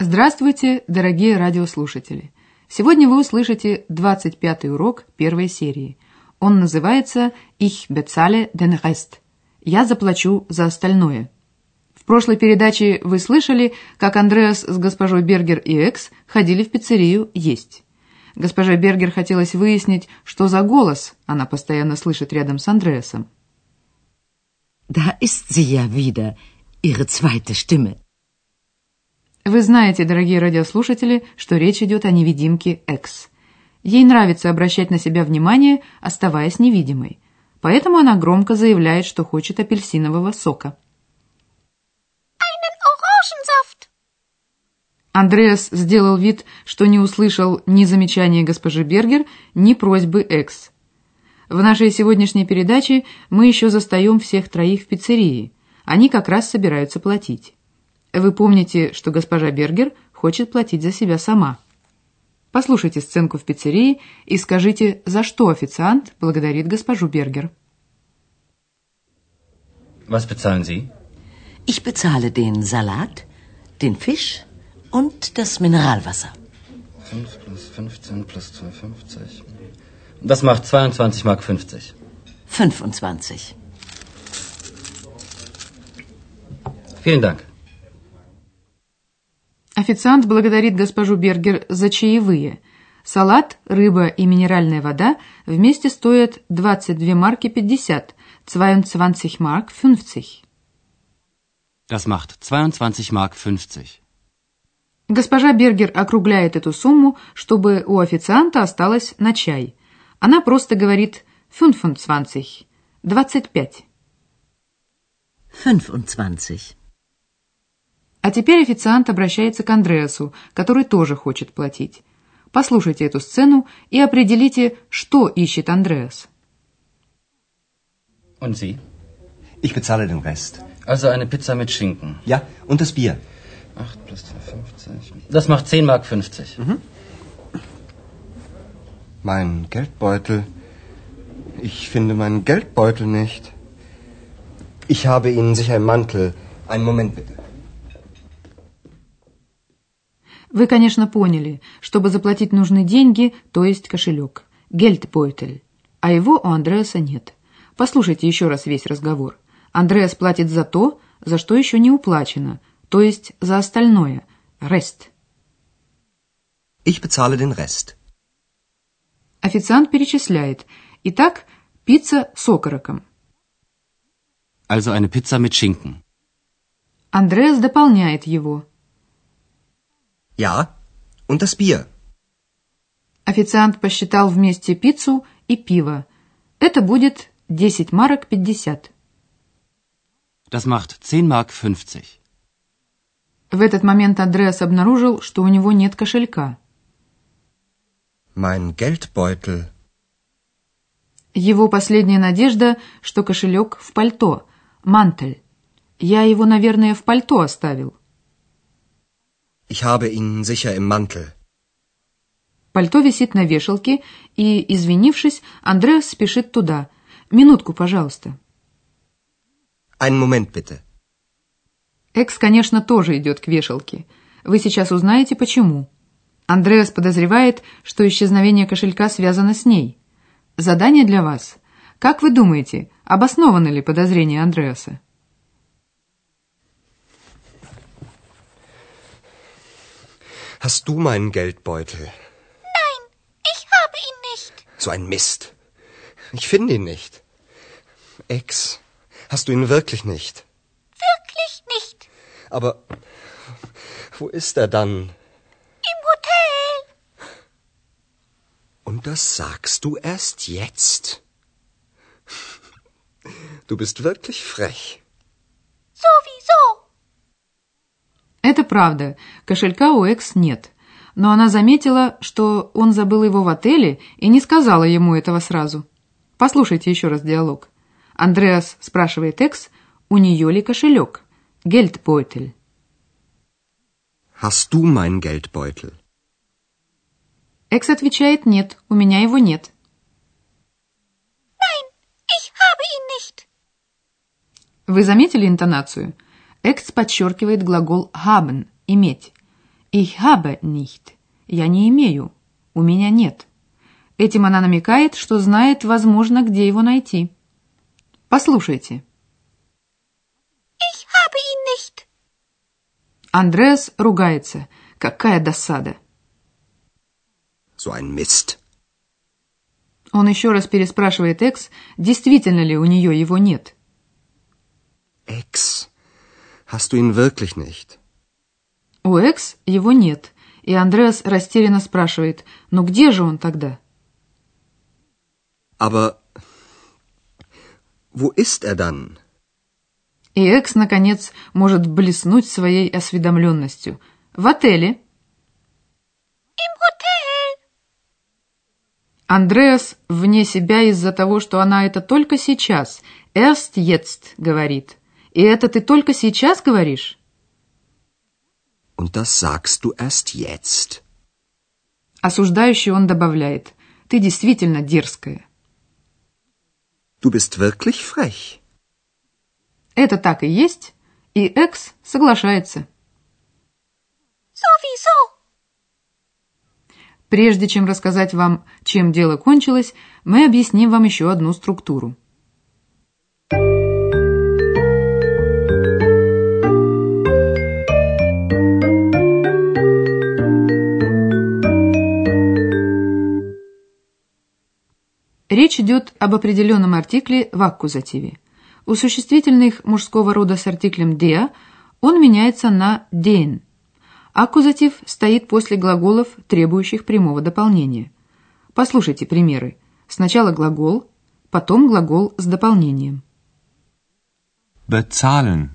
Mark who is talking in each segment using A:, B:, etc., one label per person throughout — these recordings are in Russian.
A: Здравствуйте, дорогие радиослушатели! Сегодня вы услышите 25-й урок первой серии. Он называется «Ich bezahle den Rest» – «Я заплачу за остальное». В прошлой передаче вы слышали, как Андреас с госпожой Бергер и Экс ходили в пиццерию есть. Госпожа Бергер хотелось выяснить, что за голос она постоянно слышит рядом с Андреасом.
B: Da ist sie ja wieder, ihre zweite Stimme.
A: Вы знаете, дорогие радиослушатели, что речь идет о невидимке Экс. Ей нравится обращать на себя внимание, оставаясь невидимой. Поэтому она громко заявляет, что хочет апельсинового сока. Андреас сделал вид, что не услышал ни замечания госпожи Бергер, ни просьбы Экс. В нашей сегодняшней передаче мы еще застаем всех троих в пиццерии. Они как раз собираются платить. Вы помните, что госпожа Бергер хочет платить за себя сама. Послушайте сценку в пиццерии и скажите, за что официант благодарит госпожу Бергер.
C: Was bezahlen Sie?
B: Ich bezahle den Salat, den Fisch und das Mineralwasser.
C: 5 plus 15 plus 2,50. Das macht 22 Mark 50.
B: 25.
C: Vielen Dank.
A: Официант благодарит госпожу Бергер за чаевые. Салат, рыба и минеральная вода вместе стоят 22 марки 50, 22 марк 50.
D: Das macht 22 Mark 50.
A: Госпожа Бергер округляет эту сумму, чтобы у официанта осталось на чай. Она просто говорит 25, 25.
B: 25.
A: А теперь официант обращается к Андреасу, который тоже хочет платить. Послушайте эту сцену и определите, что ищет Андреас.
C: Und Sie?
E: Ich bezahle den Rest.
C: Also eine Pizza mit Schinken.
E: Ja, und das Bier.
C: 8 plus 2,50. Das macht 10 Mark 50.
F: Mein Geldbeutel. Ich finde meinen Geldbeutel nicht.
E: Ich habe Ihnen sicher im Mantel. Einen Moment bitte.
A: Вы, конечно, поняли, чтобы заплатить нужны деньги, то есть кошелек. Гельдбойтель. А его у Андреаса нет. Послушайте еще раз весь разговор. Андреас платит за то, за что еще не уплачено, то есть за остальное. Рест.
E: Ich bezahle den Rest.
A: Официант перечисляет. Итак, пицца с окороком.
D: Also eine Pizza mit Schinken.
A: Андреас дополняет его.
E: Ja, und das Bier.
A: Официант посчитал вместе пиццу и пиво. Это будет 10 марок 50.
D: Das macht 10 Mark 50.
A: В этот момент Андреас обнаружил, что у него нет кошелька.
E: Mein Geldbeutel.
A: Его последняя надежда, что кошелек в пальто, мантель. Я его, наверное, в пальто оставил.
E: Ich habe ihn sicher im Mantel.
A: Пальто висит на вешалке, и, извинившись, Андреас спешит туда. Минутку, пожалуйста.
E: Einen Moment bitte.
A: Экс, конечно, тоже идет к вешалке. Вы сейчас узнаете, почему. Андреас подозревает, что исчезновение кошелька связано с ней. Задание для вас. Как вы думаете, обоснованы ли подозрения Андреаса?
E: Hast du meinen Geldbeutel?
G: Nein, ich habe ihn nicht.
E: So ein Mist. Ich finde ihn nicht. Ex, hast du ihn wirklich nicht?
G: Wirklich nicht.
E: Aber wo ist er dann?
G: Im Hotel.
E: Und das sagst du erst jetzt? Du bist wirklich frech.
A: Это правда, кошелька у Экс нет. но она заметила, что он забыл его в отеле и не сказала ему этого сразу. Послушайте еще раз диалог. Андреас спрашивает Экс, у нее ли кошелек? Гельдбойтель.
E: Hast du mein Geldbeutel?
A: Экс отвечает «нет, у меня его нет».
G: Nein, ich habe ihn nicht.
A: Вы заметили интонацию? Экс подчеркивает глагол haben – иметь. Ich habe nicht. Я не имею. У меня нет. Этим она намекает, что знает, возможно, где его найти. Послушайте.
G: Ich habe ihn nicht.
A: Андреас ругается. Какая досада.
E: So ein Mist.
A: Он еще раз переспрашивает Экс, действительно ли у нее его нет.
E: Ex, hast du ihn wirklich nicht?
A: У Экс его нет, и Андреас растерянно спрашивает, ну где же он тогда?
E: Aber wo ist er dann?
A: И Экс, наконец, может блеснуть своей осведомленностью. В отеле.
G: Im Hotel.
A: Андреас вне себя из-за того, что она это только сейчас, erst jetzt, говорит. И это ты только сейчас говоришь?
E: Und das sagst du erst jetzt.
A: Осуждающий он добавляет. Ты действительно дерзкая.
E: Du bist wirklich frech.
A: Это так и есть, и Экс соглашается.
G: Sowieso.
A: Прежде чем рассказать вам, чем дело кончилось, мы объясним вам еще одну структуру. Речь идет об определенном артикле в аккузативе. У существительных мужского рода с артиклем «der» он меняется на «den». Аккузатив стоит после глаголов, требующих прямого дополнения. Послушайте примеры. Сначала глагол, потом глагол с дополнением.
H: Bezahlen.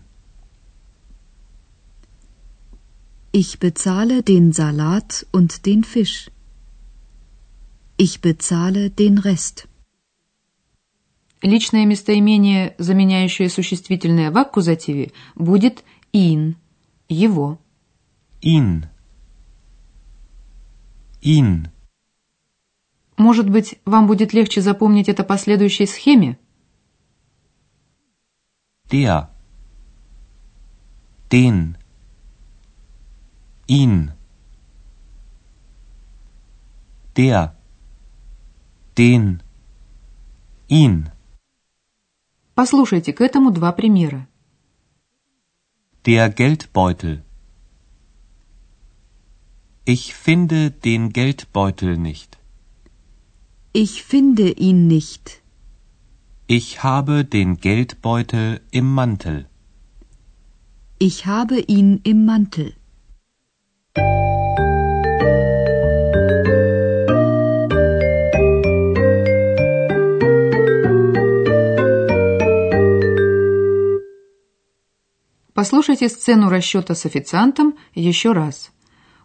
I: Ich bezahle den Salat und den Fisch. Ich bezahle den Rest.
A: Личное местоимение, заменяющее существительное в аккузативе, будет «ин» – «его».
H: Ihn. Ihn.
A: Может быть, вам будет легче запомнить это по следующей схеме?
H: Der. Den. Ihn. Der. Den. Ihn.
A: Послушайте к этому два примера.
H: Der Geldbeutel. Ich finde den Geldbeutel nicht.
I: Ich finde ihn nicht.
H: Ich habe den Geldbeutel im Mantel.
I: Ich habe ihn im Mantel.
A: Послушайте сцену расчета с официантом еще раз.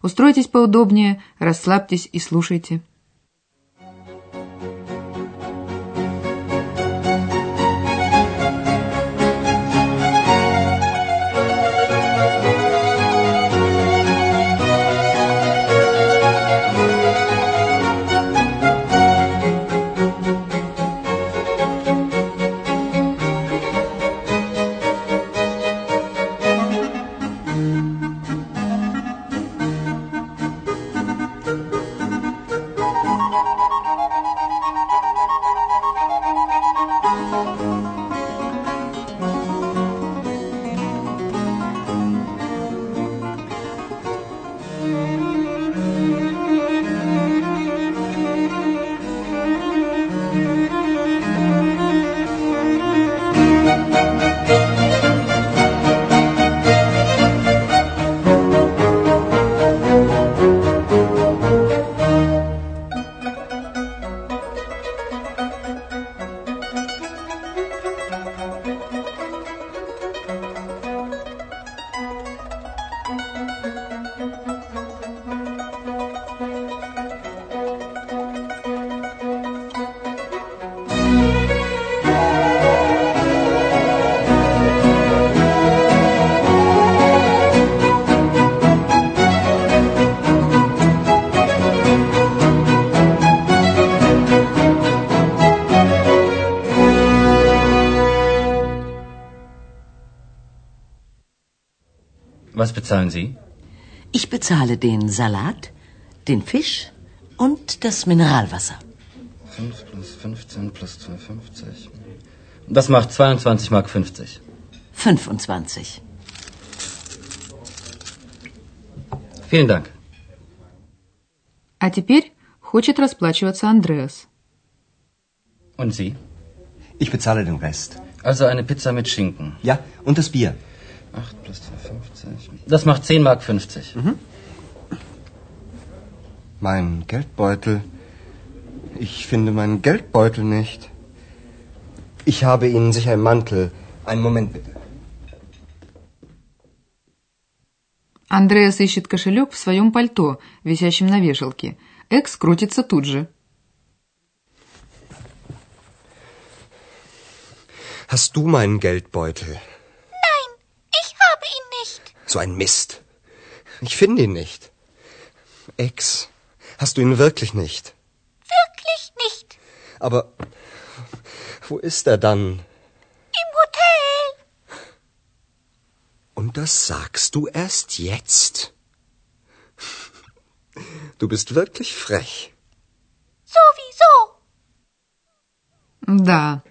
A: Устройтесь поудобнее, расслабьтесь и слушайте.
C: Was bezahlen Sie?
B: Ich bezahle den Salat, den Fisch und das Mineralwasser.
C: 5 plus 15 plus 2,50. Das macht 22 Mark 50.
B: 25.
C: Vielen Dank.
A: А теперь хочет расплачиваться Андреас.
C: Und Sie?
E: Ich bezahle den Rest.
C: Also eine Pizza mit Schinken.
E: Ja, und das Bier.
C: 8 plus 2,50. Das macht 10 Mark 50.
E: Mein Geldbeutel. Ich finde meinen Geldbeutel nicht. Ich habe Ihnen sicher einen Mantel. Einen Moment bitte.
A: Андреас ищет кошелек в своем пальто, висящем на вешалке. Экс крутится тут же.
E: Hast du meinen Geldbeutel? So ein Mist. Ich finde ihn nicht. Ex, hast du ihn wirklich nicht?
G: Wirklich nicht.
E: Aber wo ist er dann?
G: Im Hotel.
E: Und das sagst du erst jetzt? Du bist wirklich frech.
G: Sowieso.
A: Да.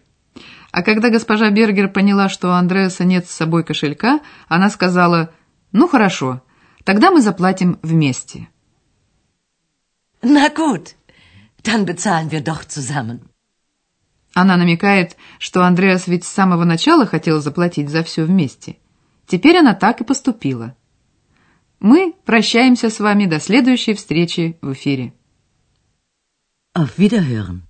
A: А когда госпожа Бергер поняла, что у Андреаса нет с собой кошелька, она сказала, ну хорошо, тогда мы заплатим вместе.
B: Na gut, dann bezahlen wir doch zusammen.
A: Она намекает, что Андреас ведь с самого начала хотел заплатить за все вместе. Теперь она так и поступила. Мы прощаемся с вами до следующей встречи в эфире.
B: Auf Wiederhören.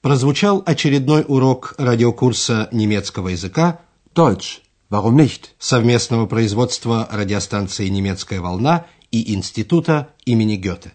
F: Прозвучал очередной урок радиокурса немецкого языка
J: Deutsch. Warum nicht?
F: совместного производства радиостанции «Немецкая волна» и Института имени Гёте.